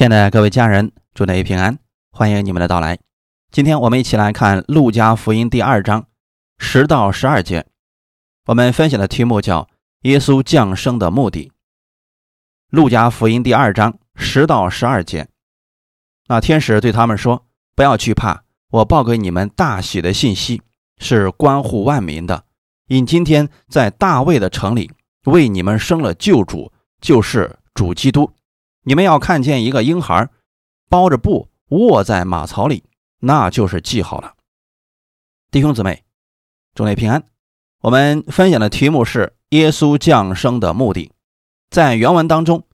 亲爱的各位家人，祝您平安，欢迎你们的到来。今天我们一起来看《路加福音》第二章十到十二节。我们分享的题目叫“耶稣降生的目的”。《路加福音》第二章十到十二节，那天使对他们说：“不要惧怕，我报给你们大喜的信息，是关乎万民的。因今天在大卫的城里为你们生了救主，就是主基督。”你们要看见一个婴孩包着布卧在马槽里，那就是记号了。弟兄姊妹，祝你平安。我们分享的题目是耶稣降生的目的。在原文当中，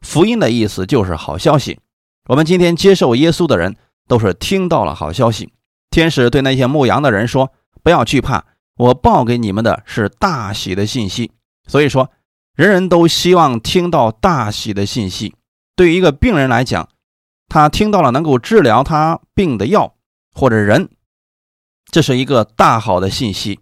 福音的意思就是好消息。我们今天接受耶稣的人都是听到了好消息。天使对那些牧羊的人说：“不要惧怕，我报给你们的是大喜的信息。”所以说，人人都希望听到大喜的信息。对于一个病人来讲，他听到了能够治疗他病的药或者人，这是一个大好的信息，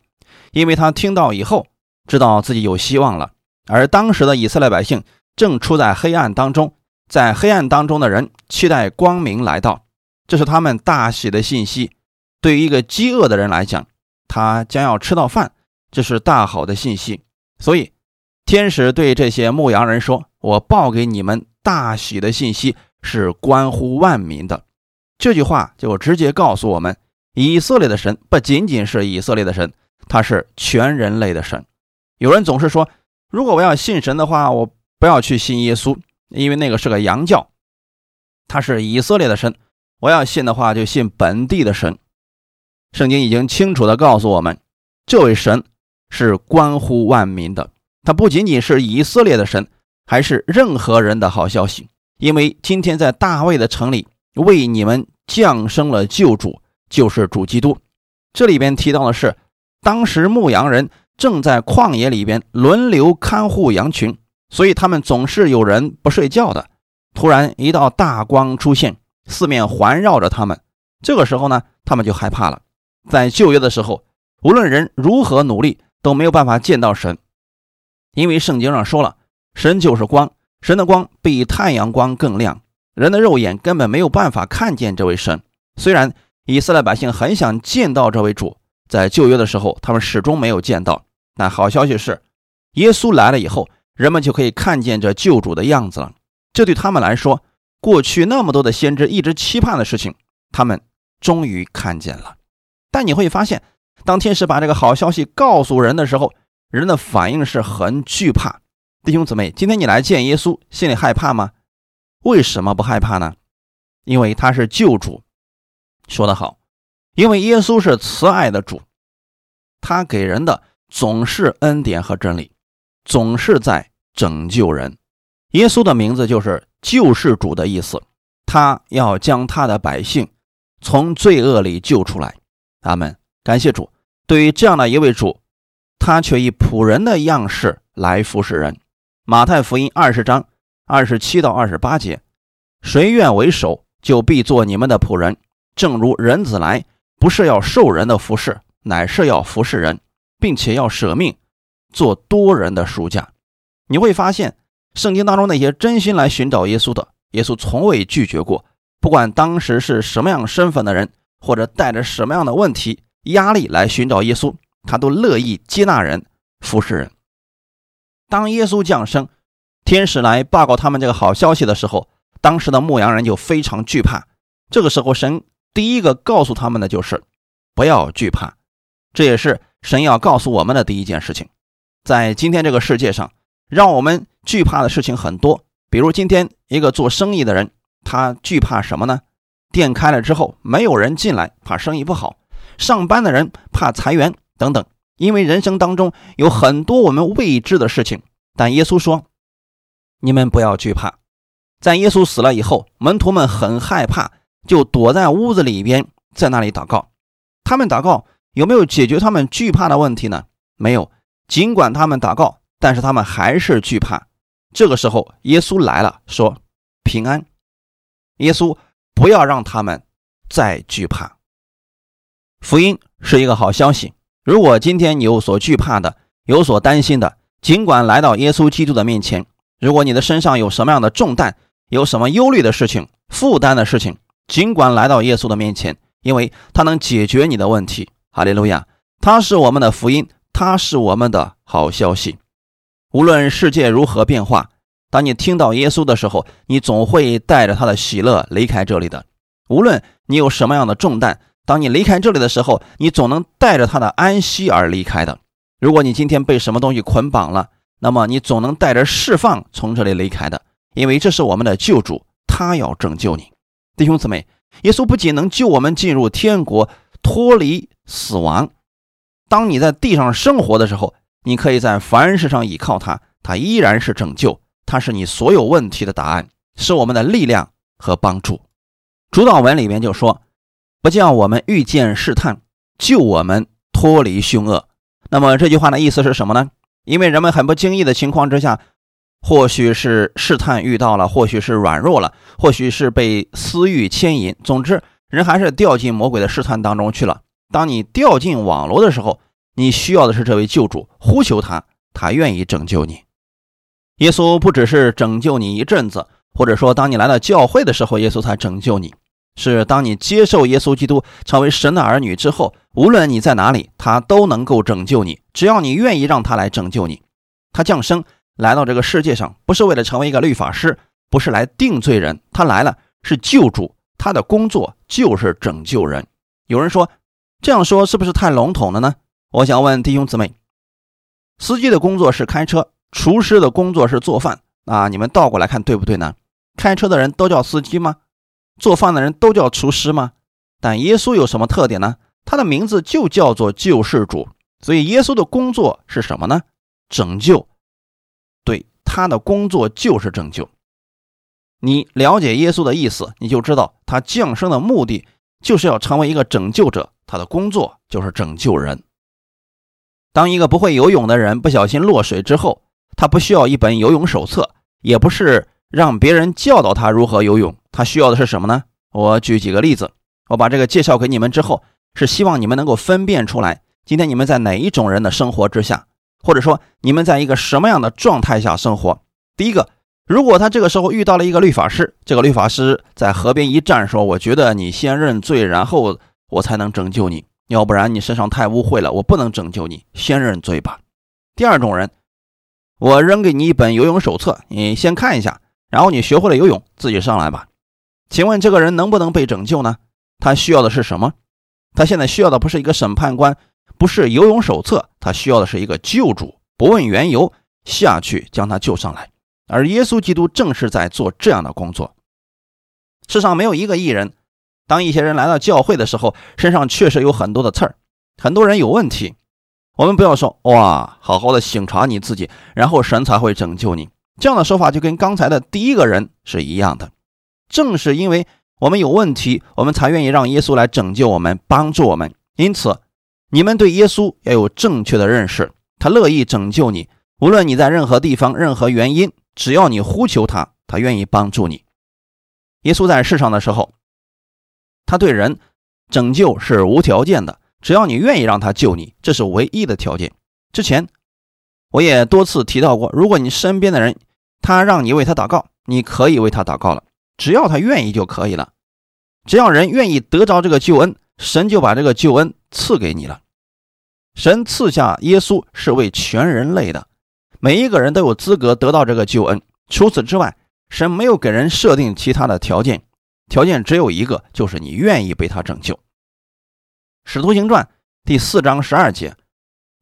因为他听到以后知道自己有希望了。而当时的以色列百姓正处在黑暗当中，在黑暗当中的人期待光明来到，这是他们大喜的信息。对于一个饥饿的人来讲，他将要吃到饭，这是大好的信息。所以，天使对这些牧羊人说：“我报给你们。”大喜的信息是关乎万民的，这句话就直接告诉我们，以色列的神不仅仅是以色列的神，他是全人类的神。有人总是说，如果我要信神的话，我不要去信耶稣，因为那个是个洋教，他是以色列的神。我要信的话，就信本地的神。圣经已经清楚的告诉我们，这位神是关乎万民的，他不仅仅是以色列的神。还是任何人的好消息，因为今天在大卫的城里为你们降生了救主，就是主基督。这里边提到的是，当时牧羊人正在旷野里边轮流看护羊群，所以他们总是有人不睡觉的。突然一道大光出现，四面环绕着他们，这个时候呢，他们就害怕了。在旧约的时候，无论人如何努力，都没有办法见到神，因为圣经上说了。神就是光，神的光比太阳光更亮，人的肉眼根本没有办法看见这位神。虽然以色列百姓很想见到这位主，在旧约的时候，他们始终没有见到。但好消息是，耶稣来了以后，人们就可以看见这救主的样子了。这对他们来说，过去那么多的先知一直期盼的事情，他们终于看见了。但你会发现，当天使把这个好消息告诉人的时候，人的反应是很惧怕。弟兄姊妹，今天你来见耶稣，心里害怕吗？为什么不害怕呢？因为他是救主。说得好，因为耶稣是慈爱的主，他给人的总是恩典和真理，总是在拯救人。耶稣的名字就是救世主的意思，他要将他的百姓从罪恶里救出来。阿门。感谢主，对于这样的一位主，他却以仆人的样式来服侍人。马太福音二十章二十七到二十八节，谁愿为首，就必做你们的仆人。正如人子来，不是要受人的服侍，乃是要服侍人，并且要舍命，做多人的赎价。你会发现，圣经当中那些真心来寻找耶稣的，耶稣从未拒绝过。不管当时是什么样身份的人，或者带着什么样的问题、压力来寻找耶稣，他都乐意接纳人、服侍人。当耶稣降生，天使来报告他们这个好消息的时候，当时的牧羊人就非常惧怕。这个时候，神第一个告诉他们的就是不要惧怕。这也是神要告诉我们的第一件事情。在今天这个世界上，让我们惧怕。的事情很多。比如今天一个做生意的人，他惧怕。什么呢？店开了之后没有人进来，怕。生意不好；上班的人怕。裁员等等。因为人生当中有很多我们未知的事情，但耶稣说：“你们不要惧怕。”在耶稣死了以后，门徒们很害怕，就躲在屋子里边，在那里祷告。他们祷告有没有解决他们惧怕的问题呢？没有。尽管他们祷告，但是他们还是惧怕。这个时候，耶稣来了，说：“平安。”耶稣不要让他们再惧怕。福音是一个好消息。如果今天你有所惧怕的、有所担心的，尽管来到耶稣基督的面前。如果你的身上有什么样的重担，有什么忧虑的事情、负担的事情，尽管来到耶稣的面前，因为他能解决你的问题。哈利路亚！他是我们的福音，他是我们的好消息。无论世界如何变化，当你听到耶稣的时候，你总会带着他的喜乐离开这里的。无论你有什么样的重担，当你离开这里的时候，你总能带着他的安息而离开的。如果你今天被什么东西捆绑了，那么你总能带着释放从这里离开的，因为这是我们的救主，他要拯救你，弟兄姊妹。耶稣不仅能救我们进入天国，脱离死亡，当你在地上生活的时候，你可以在凡事上依靠他，他依然是拯救，他是你所有问题的答案，是我们的力量和帮助。主导文里面就说：“不叫我们遇见试探，救我们脱离凶恶。”那么这句话的意思是什么呢？因为人们很不经意的情况之下，或许是试探遇到了，或许是软弱了，或许是被私欲牵引。总之，人还是掉进魔鬼的试探当中去了。当你掉进网络的时候，你需要的是这位救主，呼求他，他愿意拯救你。耶稣不只是拯救你一阵子，或者说当你来到教会的时候，耶稣才拯救你。是当你接受耶稣基督成为神的儿女之后，无论你在哪里，他都能够拯救你。只要你愿意让他来拯救你，他降生来到这个世界上，不是为了成为一个律法师，不是来定罪人，他来了是救主，他的工作就是拯救人。有人说，这样说是不是太笼统了呢？我想问弟兄姊妹，司机的工作是开车，厨师的工作是做饭啊？你们倒过来看对不对呢？开车的人都叫司机吗？做饭的人都叫厨师吗？但耶稣有什么特点呢？他的名字就叫做救世主，所以耶稣的工作是什么呢？拯救。对，他的工作就是拯救。你了解耶稣的意思，你就知道他降生的目的就是要成为一个拯救者，他的工作就是拯救人。当一个不会游泳的人不小心落水之后，他不需要一本游泳手册，也不是让别人教导他如何游泳。他需要的是什么呢？我举几个例子，我把这个介绍给你们之后，是希望你们能够分辨出来，今天你们在哪一种人的生活之下，或者说你们在一个什么样的状态下生活。第一个，如果他这个时候遇到了一个律法师，这个律法师在河边一站，说：“我觉得你先认罪，然后我才能拯救你，要不然你身上太污秽了，我不能拯救你，先认罪吧。”第二种人，我扔给你一本游泳手册，你先看一下，然后你学会了游泳，自己上来吧。请问这个人能不能被拯救呢？他需要的是什么？他现在需要的不是一个审判官，不是游泳手册，他需要的是一个救主，不问缘由下去将他救上来。而耶稣基督正是在做这样的工作。世上没有一个艺人，当一些人来到教会的时候，身上确实有很多的刺儿，很多人有问题。我们不要说哇，好好的省察你自己，然后神才会拯救你。这样的说法就跟刚才的第一个人是一样的。正是因为我们有问题，我们才愿意让耶稣来拯救我们、帮助我们。因此，你们对耶稣要有正确的认识，他乐意拯救你。无论你在任何地方、任何原因，只要你呼求他，他愿意帮助你。耶稣在世上的时候，他对人拯救是无条件的，只要你愿意让他救你，这是唯一的条件。之前我也多次提到过，如果你身边的人他让你为他祷告，你可以为他祷告了。只要他愿意就可以了，只要人愿意得着这个救恩，神就把这个救恩赐给你了。神赐下耶稣是为全人类的，每一个人都有资格得到这个救恩。除此之外，神没有给人设定其他的条件，条件只有一个，就是你愿意被他拯救。使徒行传第四章十二节，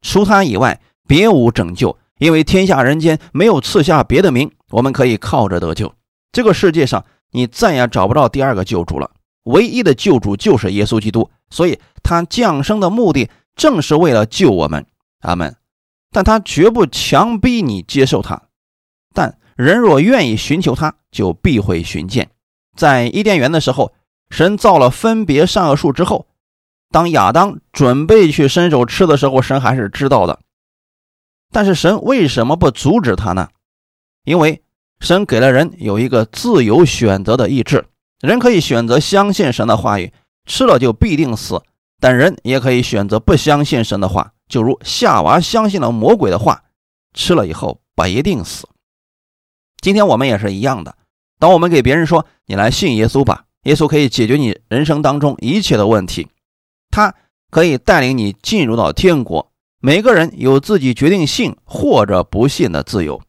除他以外别无拯救，因为天下人间没有赐下别的名，我们可以靠着得救。这个世界上。你再也找不到第二个救主了，唯一的救主就是耶稣基督，所以他降生的目的正是为了救我们。阿门。但他绝不强逼你接受他，但人若愿意寻求他，就必会寻见。在伊甸园的时候，神造了分别善恶树之后，当亚当准备去伸手吃的时候，神还是知道的。但是神为什么不阻止他呢？因为。神给了人有一个自由选择的意志，人可以选择相信神的话语，吃了就必定死；但人也可以选择不相信神的话，就如夏娃相信了魔鬼的话，吃了以后不一定死。今天我们也是一样的，当我们给别人说“你来信耶稣吧”，耶稣可以解决你人生当中一切的问题，他可以带领你进入到天国。每个人有自己决定信或者不信的自由。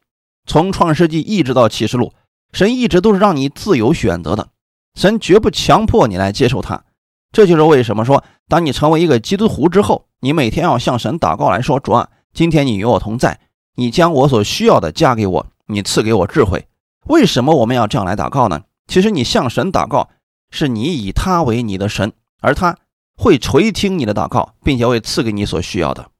从创世纪一直到启示录，神一直都是让你自由选择的，神绝不强迫你来接受他。这就是为什么说，当你成为一个基督徒之后，你每天要向神祷告来说：“主啊，今天你与我同在，你将我所需要的加给我，你赐给我智慧。”为什么我们要这样来祷告呢？其实你向神祷告，是你以他为你的神，而他会垂听你的祷告，并且会赐给你所需要的。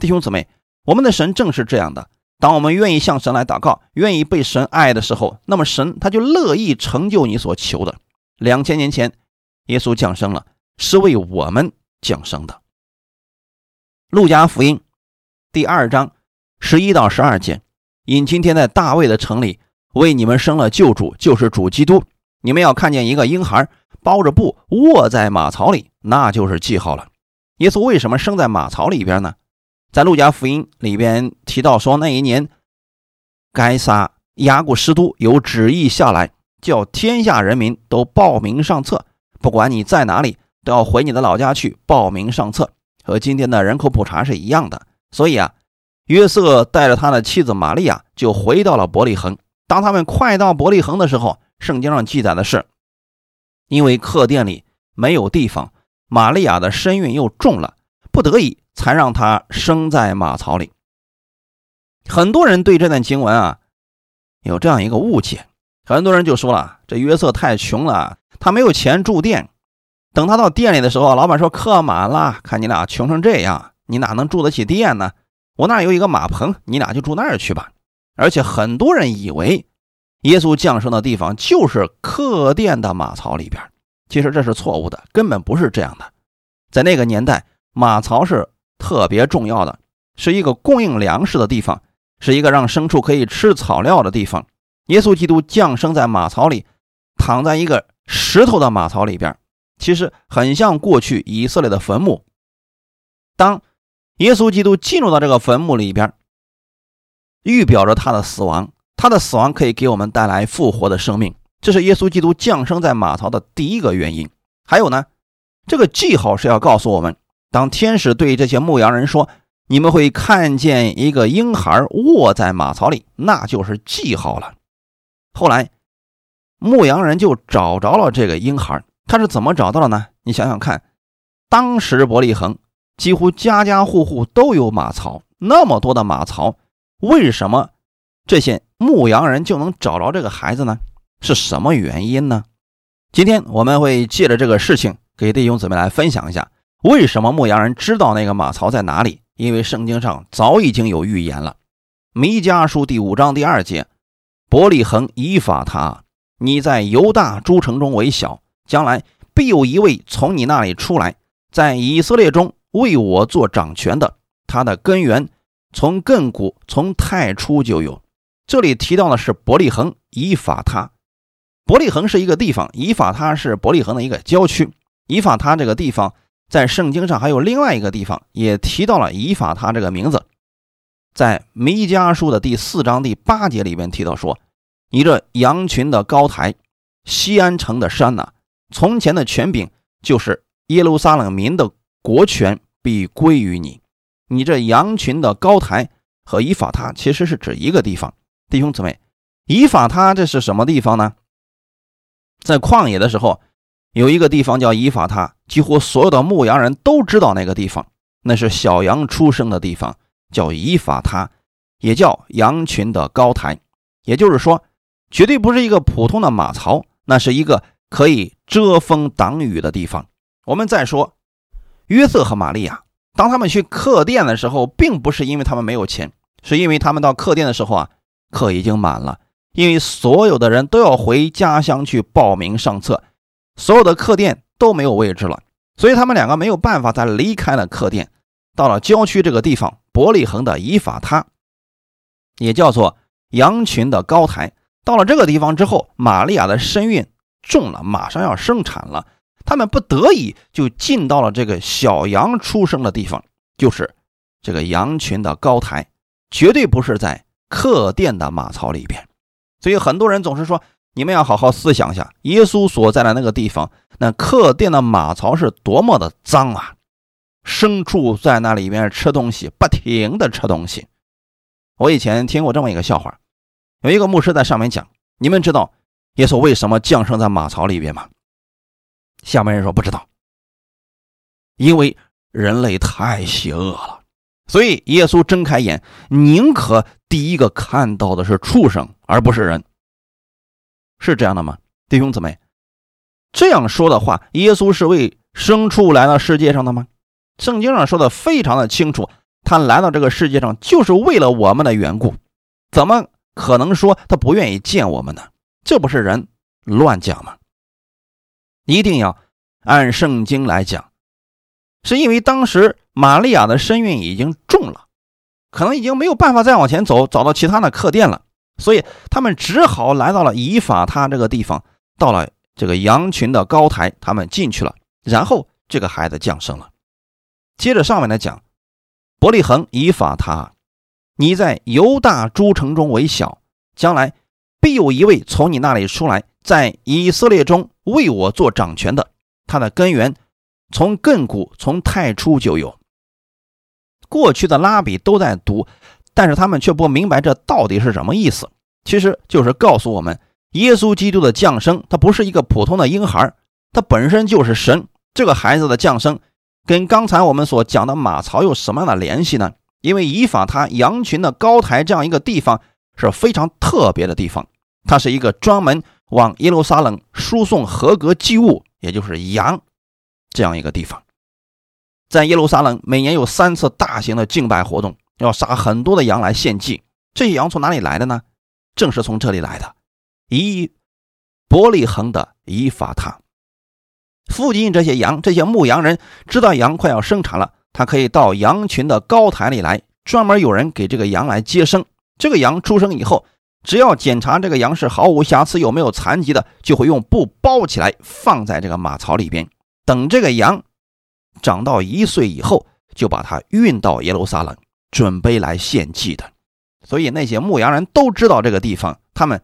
弟兄姊妹，我们的神正是这样的。当我们愿意向神来祷告，愿意被神爱的时候，那么神他就乐意成就你所求的。两千年前。耶稣降生了，是为我们降生的。路加福音第二章十一到十二节：因今天在大卫的城里为你们生了救主，就是主基督。你们要看见一个婴孩包着布卧在马槽里，那就是记号了。耶稣为什么生在马槽里边呢？在路加福音里边提到说，那一年该撒亚古士都有旨意下来，叫天下人民都报名上册。不管你在哪里，都要回你的老家去报名上册，和今天的人口普查是一样的。所以啊，约瑟带着他的妻子玛利亚就回到了伯利恒。当他们快到伯利恒的时候，圣经上记载的是，因为客店里没有地方，玛利亚的身孕又重了，不得已才让他生在马槽里。很多人对这段经文啊有这样一个误解，很多人就说了，这约瑟太穷了。他没有钱住店，等他到店里的时候，老板说客满了，看你俩穷成这样，你哪能住得起店呢？我那有一个马棚，你俩就住那儿去吧。而且很多人以为耶稣降生的地方就是客店的马槽里边，其实这是错误的，根本不是这样的。在那个年代，马槽是特别重要的，是一个供应粮食的地方，是一个让牲畜可以吃草料的地方。耶稣基督降生在马槽里，躺在一个。石头的马槽里边，其实很像过去以色列的坟墓。当耶稣基督进入到这个坟墓里边，预表着他的死亡。他的死亡可以给我们带来复活的生命，这是耶稣基督降生在马槽的第一个原因。还有呢，这个记号是要告诉我们，当天使对这些牧羊人说：“你们会看见一个婴孩卧在马槽里”，那就是记号了。后来。牧羊人就找着了这个婴孩，他是怎么找到的呢？你想想看，当时伯利恒几乎家家户户都有马槽，那么多的马槽，为什么这些牧羊人就能找着这个孩子呢？是什么原因呢？今天我们会借着这个事情给弟兄姊妹来分享一下，为什么牧羊人知道那个马槽在哪里？因为圣经上早已经有预言了，《弥迦书》第五章第二节，伯利恒以法他。你在犹大诸城中为小，将来必有一位从你那里出来，在以色列中为我做掌权的。他的根源从亘古从太初就有。这里提到的是伯利恒以法他。伯利恒是一个地方，以法他是伯利恒的一个郊区。以法他这个地方在圣经上还有另外一个地方也提到了以法他这个名字，在弥迦书的第四章第八节里边提到说。你这羊群的高台，西安城的山呐，从前的权柄就是耶路撒冷民的国权，必归于你。你这羊群的高台和以法他其实是指一个地方，弟兄姊妹，以法他这是什么地方呢？在旷野的时候，有一个地方叫以法他，几乎所有的牧羊人都知道那个地方，那是小羊出生的地方，叫以法他，也叫羊群的高台，也就是说。绝对不是一个普通的马槽，那是一个可以遮风挡雨的地方。我们再说，约瑟和玛利亚，当他们去客店的时候，并不是因为他们没有钱，是因为他们到客店的时候啊，客已经满了，因为所有的人都要回家乡去报名上册，所有的客店都没有位置了，所以他们两个没有办法再离开了客店，到了郊区这个地方，伯利恒的以法他，也叫做羊群的高台。到了这个地方之后，玛利亚的身孕重了，马上要生产了。他们不得已就进到了这个小羊出生的地方，就是这个羊群的高台，绝对不是在客店的马槽里边。所以很多人总是说你们要好好思想一下，耶稣所在的那个地方，那客店的马槽是多么的脏啊！牲畜在那里面吃东西，不停的吃东西。我以前听过这么一个笑话，有一个牧师在上面讲：“你们知道耶稣为什么降生在马槽里边吗？”下面人说不知道，因为人类太邪恶了，所以耶稣睁开眼，宁可第一个看到的是畜生，而不是人。是这样的吗，弟兄姊妹？这样说的话，耶稣是为牲畜来到世界上的吗？圣经上说的非常的清楚，他来到这个世界上就是为了我们的缘故，怎么可能说他不愿意见我们呢？这不是人乱讲吗？一定要按圣经来讲，是因为当时玛利亚的身孕已经重了，可能已经没有办法再往前走，找到其他的客店了，所以他们只好来到了以法他这个地方，到了这个羊群的高台，他们进去了，然后这个孩子降生了。接着上面来讲，伯利恒以法他，你在犹大诸城中为小，将来必有一位从你那里出来，在以色列中为我做掌权的。他的根源从亘古从太初就有。过去的拉比都在读，但是他们却不明白这到底是什么意思。其实就是告诉我们，耶稣基督的降生，他不是一个普通的婴孩，他本身就是神。这个孩子的降生。跟刚才我们所讲的马槽有什么样的联系呢？因为以法他羊群的高台这样一个地方是非常特别的地方，它是一个专门往耶路撒冷输送合格祭物，也就是羊这样一个地方。在耶路撒冷，每年有三次大型的敬拜活动，要杀很多的羊来献祭。这些羊从哪里来的呢？正是从这里来的，以伯利恒的以法他。附近这些羊，这些牧羊人知道羊快要生产了，他可以到羊群的高台里来，专门有人给这个羊来接生。这个羊出生以后，只要检查这个羊是毫无瑕疵，有没有残疾的，就会用布包起来，放在这个马槽里边。等这个羊长到一岁以后，就把它运到耶路撒冷，准备来献祭的。所以那些牧羊人都知道这个地方，他们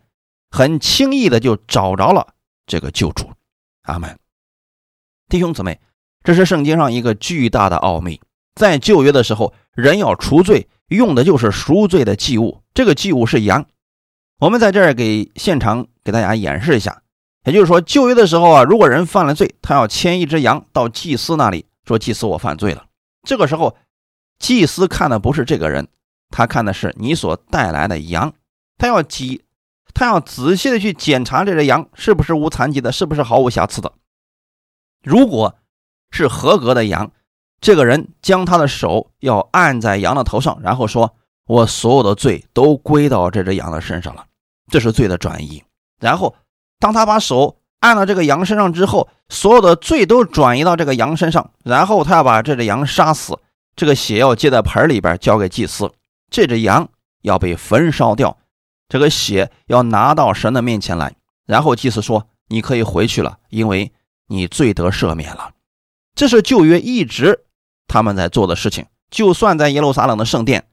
很轻易的就找着了这个救主。阿门。弟兄姊妹，这是圣经上一个巨大的奥秘。在旧约的时候，人要除罪，用的就是赎罪的祭物。这个祭物是羊。我们在这儿给现场给大家演示一下。也就是说，旧约的时候啊，如果人犯了罪，他要牵一只羊到祭司那里，说：“祭司，我犯罪了。”这个时候，祭司看的不是这个人，他看的是你所带来的羊。他要仔，他要仔细的去检查这只羊是不是无残疾的，是不是毫无瑕疵的。如果是合格的羊，这个人将他的手要按在羊的头上，然后说：“我所有的罪都归到这只羊的身上了。”这是罪的转移。然后，当他把手按到这个羊身上之后，所有的罪都转移到这个羊身上。然后他要把这只羊杀死，这个血要接在盆里边交给祭司。这只羊要被焚烧掉，这个血要拿到神的面前来。然后祭司说：“你可以回去了，因为。”你罪得赦免了，这是旧约一直他们在做的事情。就算在耶路撒冷的圣殿，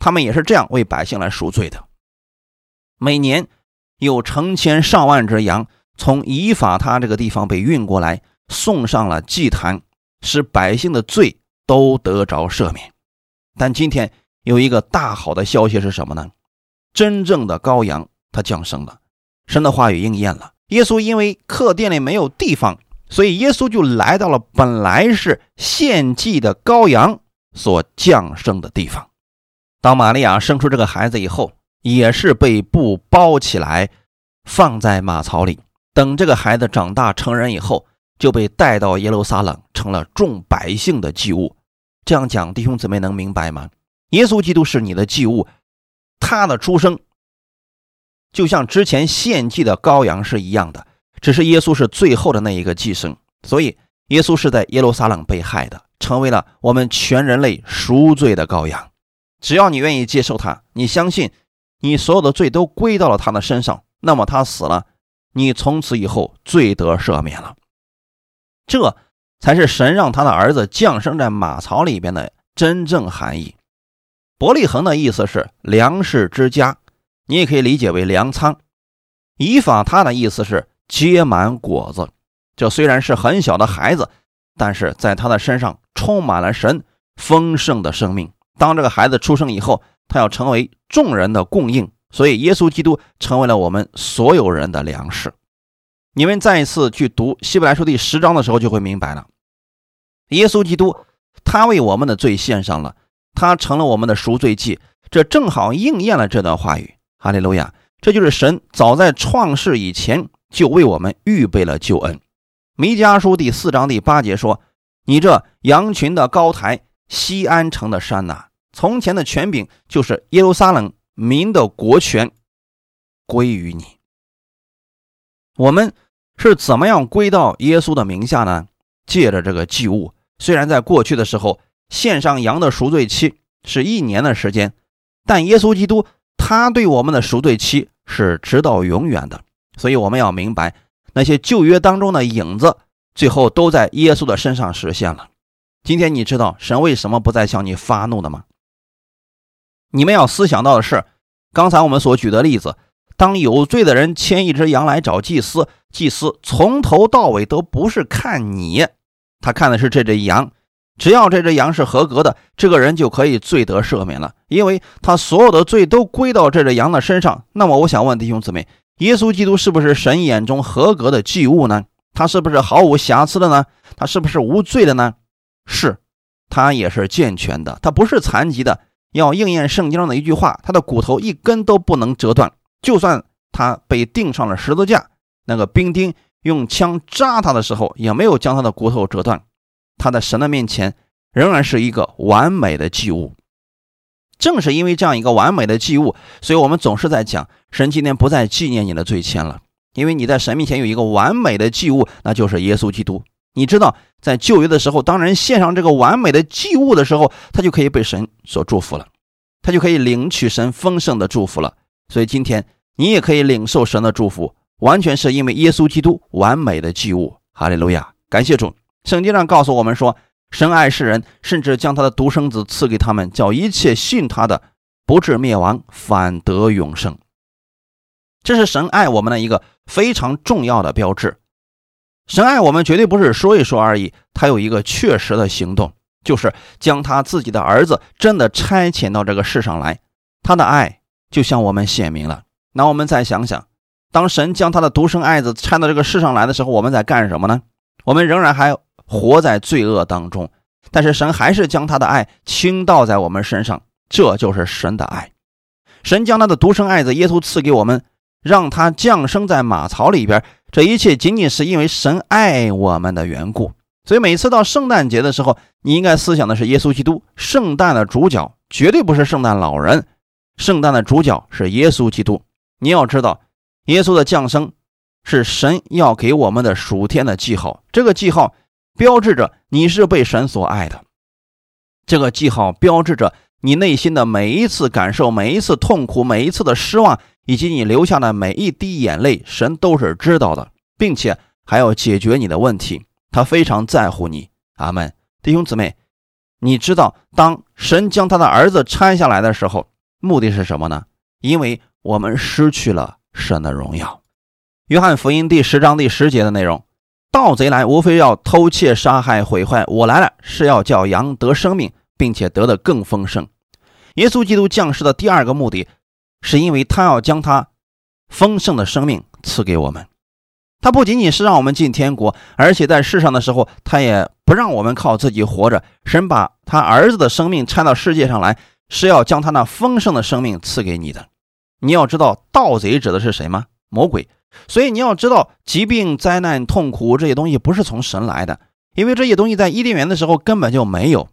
他们也是这样为百姓来赎罪的。每年有成千上万只羊从以法他这个地方被运过来，送上了祭坛，使百姓的罪都得着赦免。但今天有一个大好的消息是什么呢？真正的羔羊他降生了，神的话语应验了。耶稣因为客店里没有地方。所以，耶稣就来到了本来是献祭的羔羊所降生的地方。当玛利亚生出这个孩子以后，也是被布包起来，放在马槽里。等这个孩子长大成人以后，就被带到耶路撒冷，成了众百姓的祭物。这样讲，弟兄姊妹能明白吗？耶稣基督是你的祭物，他的出生就像之前献祭的羔羊是一样的。只是耶稣是最后的那一个寄生，所以耶稣是在耶路撒冷被害的，成为了我们全人类赎罪的羔羊。只要你愿意接受他，你相信你所有的罪都归到了他的身上，那么他死了，你从此以后罪得赦免了。这才是神让他的儿子降生在马槽里边的真正含义。伯利恒的意思是粮食之家，你也可以理解为粮仓。以法他的意思是结满果子。这虽然是很小的孩子，但是在他的身上充满了神丰盛的生命。当这个孩子出生以后，他要成为众人的供应，所以耶稣基督成为了我们所有人的粮食。你们再一次去读希伯来书第十章的时候，就会明白了。耶稣基督他为我们的罪献上了，他成了我们的赎罪祭，这正好应验了这段话语。哈利路亚！这就是神早在创世以前就为我们预备了救恩。弥迦书第四章第八节说：“你这羊群的高台，西安城的山呐，从前的权柄就是耶路撒冷民的国权，归于你。”我们是怎么样归到耶稣的名下呢？借着这个祭物，虽然在过去的时候献上羊的赎罪期是一年的时间，但耶稣基督他对我们的赎罪期是直到永远的。所以我们要明白。那些旧约当中的影子，最后都在耶稣的身上实现了。今天你知道神为什么不再向你发怒了吗？你们要思想到的是，刚才我们所举的例子，当有罪的人牵一只羊来找祭司，祭司从头到尾都不是看你，他看的是这只羊。只要这只羊是合格的，这个人就可以罪得赦免了，因为他所有的罪都归到这只羊的身上。那么，我想问弟兄姊妹。耶稣基督是不是神眼中合格的祭物呢？他是不是毫无瑕疵的呢？他是不是无罪的呢？是，他也是健全的，他不是残疾的。要应验圣经上的一句话，他的骨头一根都不能折断。就算他被钉上了十字架，那个兵丁用枪扎他的时候，也没有将他的骨头折断。他在神的面前仍然是一个完美的祭物。正是因为这样一个完美的祭物，所以我们总是在讲，神今天不再纪念你的罪愆了，因为你在神面前有一个完美的祭物，那就是耶稣基督。你知道，在旧约的时候，当人献上这个完美的祭物的时候，他就可以被神所祝福了，他就可以领取神丰盛的祝福了。所以今天你也可以领受神的祝福，完全是因为耶稣基督完美的祭物。哈利路亚，感谢主。圣经上告诉我们说。神爱世人，甚至将他的独生子赐给他们，叫一切信他的不至灭亡，反得永生。这是神爱我们的一个非常重要的标志。神爱我们绝对不是说一说而已，他有一个确实的行动，就是将他自己的儿子真的差遣到这个世上来。他的爱就向我们显明了。那我们再想想，当神将他的独生爱子差到这个世上来的时候，我们在干什么呢？我们仍然还。活在罪恶当中，但是神还是将他的爱倾倒在我们身上，这就是神的爱。神将他的独生爱子耶稣赐给我们，让他降生在马槽里边，这一切仅仅是因为神爱我们的缘故。所以每次到圣诞节的时候，你应该思想的是耶稣基督。圣诞的主角绝对不是圣诞老人，圣诞的主角是耶稣基督。你要知道，耶稣的降生是神要给我们的属天的记号，这个记号。标志着你是被神所爱的，这个记号标志着你内心的每一次感受、每一次痛苦、每一次的失望，以及你流下的每一滴眼泪，神都是知道的，并且还要解决你的问题。他非常在乎你，阿门。弟兄姊妹，你知道当神将他的儿子拆下来的时候，目的是什么呢？因为我们失去了神的荣耀。约翰福音第十章第十节的内容。盗贼来，无非要偷窃、杀害、毁坏。我来了，是要叫羊得生命，并且得的更丰盛。耶稣基督降世的第二个目的，是因为他要将他丰盛的生命赐给我们。他不仅仅是让我们进天国，而且在世上的时候，他也不让我们靠自己活着。神把他儿子的生命拆到世界上来，是要将他那丰盛的生命赐给你的。你要知道，盗贼指的是谁吗？魔鬼。所以你要知道，疾病、灾难、痛苦这些东西不是从神来的，因为这些东西在伊甸园的时候根本就没有。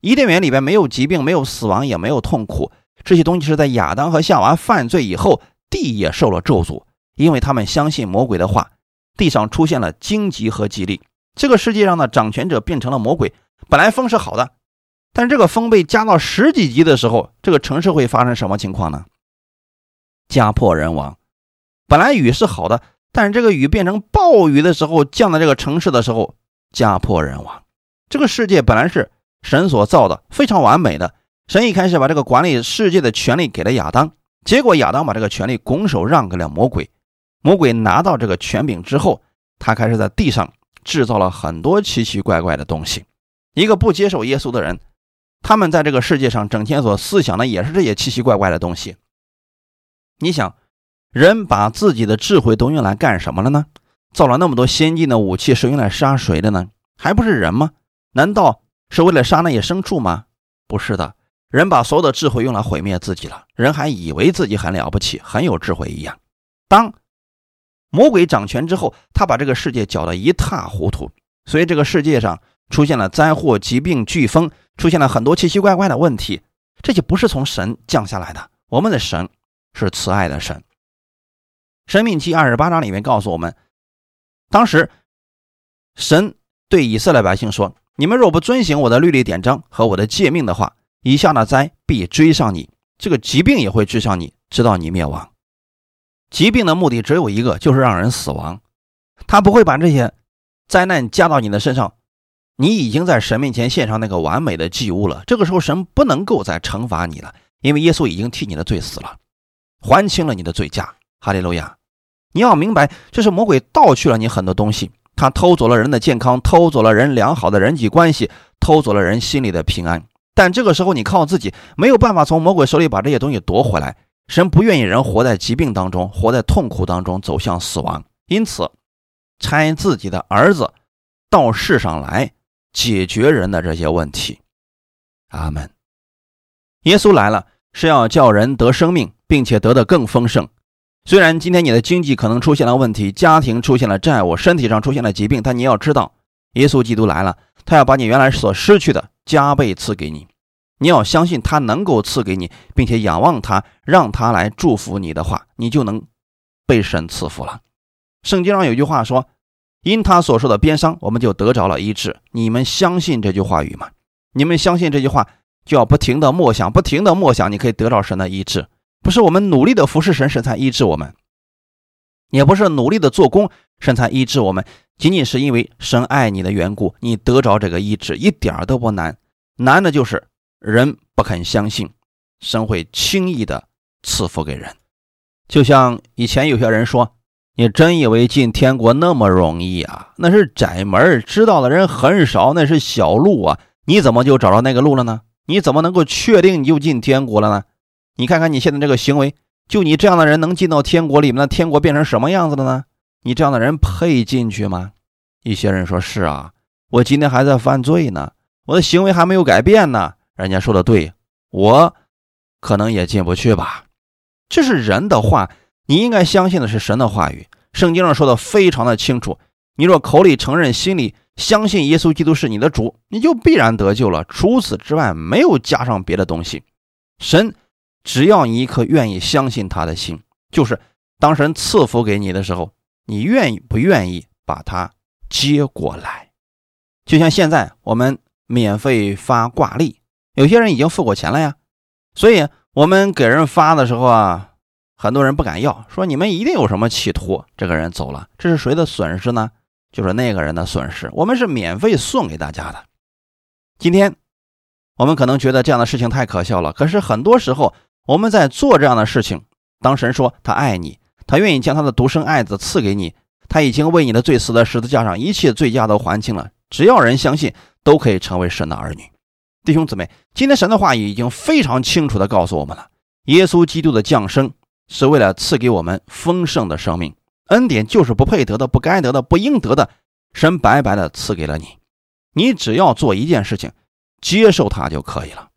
伊甸园里边没有疾病，没有死亡，也没有痛苦。这些东西是在亚当和夏娃犯罪以后，地也受了咒诅，因为他们相信魔鬼的话，地上出现了荆棘和吉利。这个世界上的掌权者变成了魔鬼。本来风是好的，但这个风被加到十几级的时候，这个城市会发生什么情况呢？家破人亡。本来雨是好的，但是这个雨变成暴雨的时候，降在这个城市的时候，家破人亡。这个世界本来是神所造的，非常完美的。神一开始把这个管理世界的权利给了亚当，结果亚当把这个权利拱手让给了魔鬼。魔鬼拿到这个权柄之后，他开始在地上制造了很多奇奇怪怪的东西。一个不接受耶稣的人，他们在这个世界上整天所思想的也是这些奇奇怪怪的东西。你想，人把自己的智慧都用来干什么了呢？造了那么多先进的武器，是用来杀谁的呢？还不是人吗？难道是为了杀那些牲畜吗？不是的，人把所有的智慧用来毁灭自己了。人还以为自己很了不起，很有智慧一样。当魔鬼掌权之后，他把这个世界搅得一塌糊涂，所以这个世界上出现了灾祸、疾病、飓风，出现了很多奇奇怪怪的问题。这些不是从神降下来的，我们的神是慈爱的神。生命记二十八章里面告诉我们。当时，神对以色列百姓说：“你们若不遵行我的律例典章和我的诫命的话，以下的灾必追上你，这个疾病也会追上你，直到你灭亡。疾病的目的只有一个，就是让人死亡。他不会把这些灾难加到你的身上。你已经在神面前献上那个完美的祭物了。这个时候，神不能够再惩罚你了，因为耶稣已经替你的罪死了，还清了你的罪价。哈利路亚。”你要明白，这是魔鬼盗去了你很多东西，他偷走了人的健康，偷走了人良好的人际关系，偷走了人心里的平安。但这个时候，你靠自己没有办法从魔鬼手里把这些东西夺回来。神不愿意人活在疾病当中，活在痛苦当中，走向死亡。因此，差自己的儿子到世上来解决人的这些问题。阿门。耶稣来了，是要叫人得生命，并且得的更丰盛。虽然今天你的经济可能出现了问题，家庭出现了债务，身体上出现了疾病，但你要知道，耶稣基督来了，他要把你原来所失去的加倍赐给你。你要相信他能够赐给你，并且仰望他，让他来祝福你的话，你就能被神赐福了。圣经上有句话说：“因他所受的鞭伤，我们就得着了医治。”你们相信这句话语吗？你们相信这句话，就要不停的默想，不停的默想，你可以得到神的医治。不是我们努力的服侍神，神才医治我们；也不是努力的做工，神才医治我们。仅仅是因为神爱你的缘故，你得着这个医治一点都不难。难的就是人不肯相信，神会轻易的赐福给人。就像以前有些人说：“你真以为进天国那么容易啊？那是窄门，知道的人很少，那是小路啊！你怎么就找到那个路了呢？你怎么能够确定你就进天国了呢？”你看看你现在这个行为，就你这样的人能进到天国里面？那天国变成什么样子了呢？你这样的人配进去吗？一些人说是啊，我今天还在犯罪呢，我的行为还没有改变呢。人家说的对，我可能也进不去吧。这是人的话，你应该相信的是神的话语。圣经上说的非常的清楚，你若口里承认，心里相信耶稣基督是你的主，你就必然得救了。除此之外，没有加上别的东西。神。只要你一颗愿意相信他的心，就是当神赐福给你的时候，你愿意不愿意把它接过来？就像现在我们免费发挂历，有些人已经付过钱了呀，所以我们给人发的时候啊，很多人不敢要，说你们一定有什么企图。这个人走了，这是谁的损失呢？就是那个人的损失。我们是免费送给大家的。今天我们可能觉得这样的事情太可笑了，可是很多时候。我们在做这样的事情，当神说他爱你，他愿意将他的独生爱子赐给你，他已经为你的罪死在十字架上，一切罪加都还清了。只要人相信，都可以成为神的儿女。弟兄姊妹，今天神的话已经非常清楚地告诉我们了：耶稣基督的降生是为了赐给我们丰盛的生命，恩典就是不配得的、不该得的、不应得的，神白白的赐给了你。你只要做一件事情，接受它就可以了。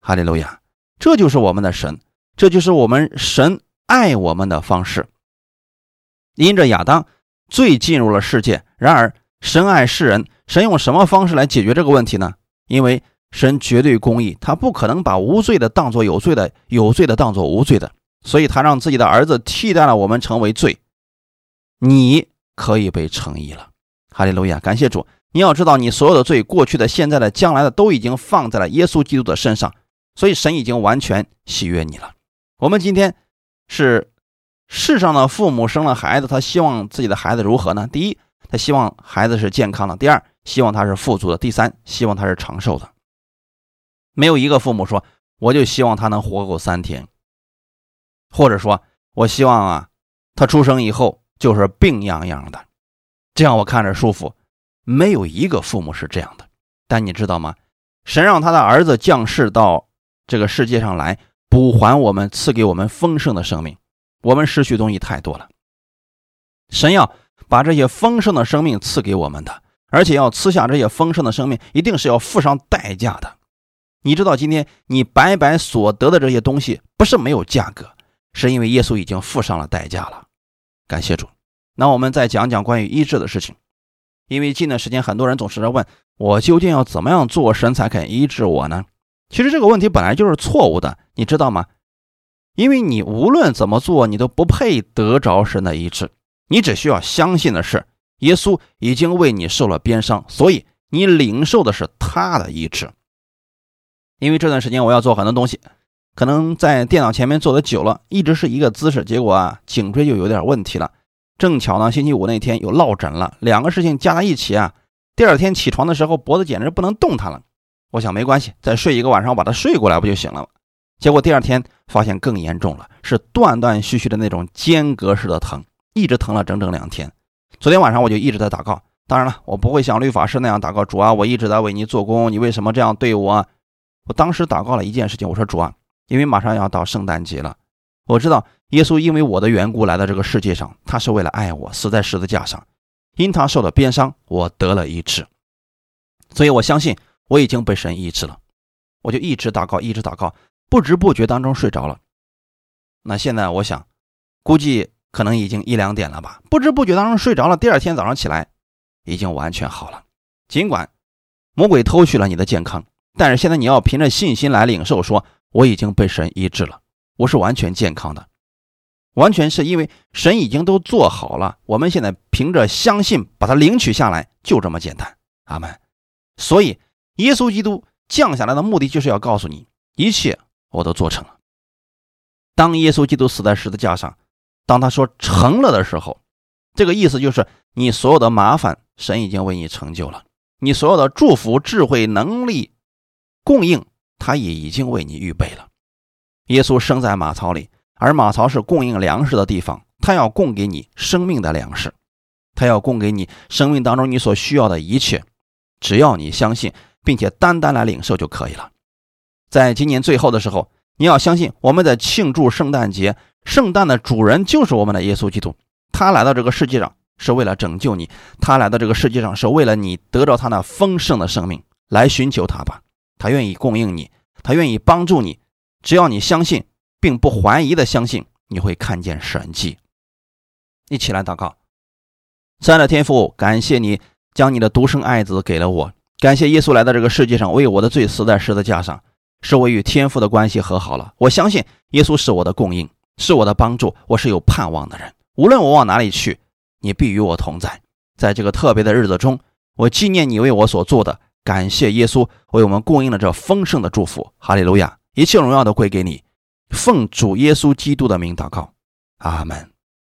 哈利路亚。这就是我们的神，这就是我们神爱我们的方式。因着亚当罪进入了世界，然而神爱世人，神用什么方式来解决这个问题呢？因为神绝对公义，他不可能把无罪的当作有罪的，有罪的当作无罪的，所以他让自己的儿子替代了我们成为罪，你可以被称义了。哈利路亚，感谢主！你要知道，你所有的罪，过去的、现在的、将来的，都已经放在了耶稣基督的身上。所以神已经完全喜悦你了。我们今天是世上的父母生了孩子，他希望自己的孩子如何呢？第一，他希望孩子是健康的；第二，希望他是富足的；第三，希望他是长寿的。没有一个父母说我就希望他能活够三天，或者说我希望啊，他出生以后就是病殃殃的，这样我看着舒服。没有一个父母是这样的，但你知道吗？神让他的儿子降世到这个世界上来，补还我们，赐给我们丰盛的生命。我们失去东西太多了，神要把这些丰盛的生命赐给我们的，而且要赐下这些丰盛的生命，一定是要付上代价的。你知道，今天你白白所得的这些东西，不是没有价格，是因为耶稣已经付上了代价了。感谢主。那我们再讲讲关于医治的事情。因为近段时间，很多人总是在问我究竟要怎么样做，神才肯医治我呢？其实这个问题本来就是错误的，你知道吗？因为你无论怎么做，你都不配得着神的医治。你只需要相信的是，耶稣已经为你受了鞭伤，所以你领受的是他的医治。因为这段时间我要做很多东西，可能在电脑前面坐的久了，一直是一个姿势，结果啊，颈椎就有点问题了。正巧呢，星期五那天有落枕了，两个事情加在一起啊，第二天起床的时候脖子简直不能动弹了。我想没关系，再睡一个晚上，我把它睡过来不就行了？结果第二天发现更严重了，是断断续续的那种间隔式的疼，一直疼了整整两天。昨天晚上我就一直在祷告，当然了，我不会像律法师那样祷告，主啊，我一直在为你做工，你为什么这样对我？我当时祷告了一件事情，我说主啊，因为马上要到圣诞节了，我知道。耶稣因为我的缘故来到这个世界上，他是为了爱我，死在十字架上。因他受了鞭伤，我得了医治。所以我相信我已经被神医治了。我就一直祷告，一直祷告，不知不觉当中睡着了。那现在我想，估计可能已经一两点了吧。不知不觉当中睡着了，第二天早上起来，已经完全好了。尽管魔鬼偷去了你的健康，但是现在你要凭着信心来领受，说我已经被神医治了，我是完全健康的。完全是因为神已经都做好了，我们现在凭着相信把它领取下来，就这么简单。阿门。所以，耶稣基督降下来的目的就是要告诉你，一切我都做成了。当耶稣基督死在十字架上，当他说成了的时候，这个意思就是你所有的麻烦，神已经为你成就了；你所有的祝福、智慧、能力、供应，他也已经为你预备了。耶稣生在马槽里。而马槽是供应粮食的地方，他要供给你生命的粮食，他要供给你生命当中你所需要的一切，只要你相信，并且单单来领受就可以了。在今年最后的时候，你要相信，我们在庆祝圣诞节，圣诞的主人就是我们的耶稣基督，他来到这个世界上是为了拯救你，他来到这个世界上是为了你得着他那丰盛的生命，来寻求他吧，他愿意供应你，他愿意帮助你，只要你相信。并不怀疑的相信你会看见神迹。一起来祷告，亲爱的天父，感谢你将你的独生爱子给了我，感谢耶稣来到这个世界上为我的罪死在十字架上，使我与天父的关系和好了。我相信耶稣是我的供应，是我的帮助，我是有盼望的人。无论我往哪里去，你必与我同在。在这个特别的日子中，我纪念你为我所做的，感谢耶稣为我们供应了这丰盛的祝福。哈利路亚！一切荣耀都归给你。奉主耶稣基督的名祷告，阿门。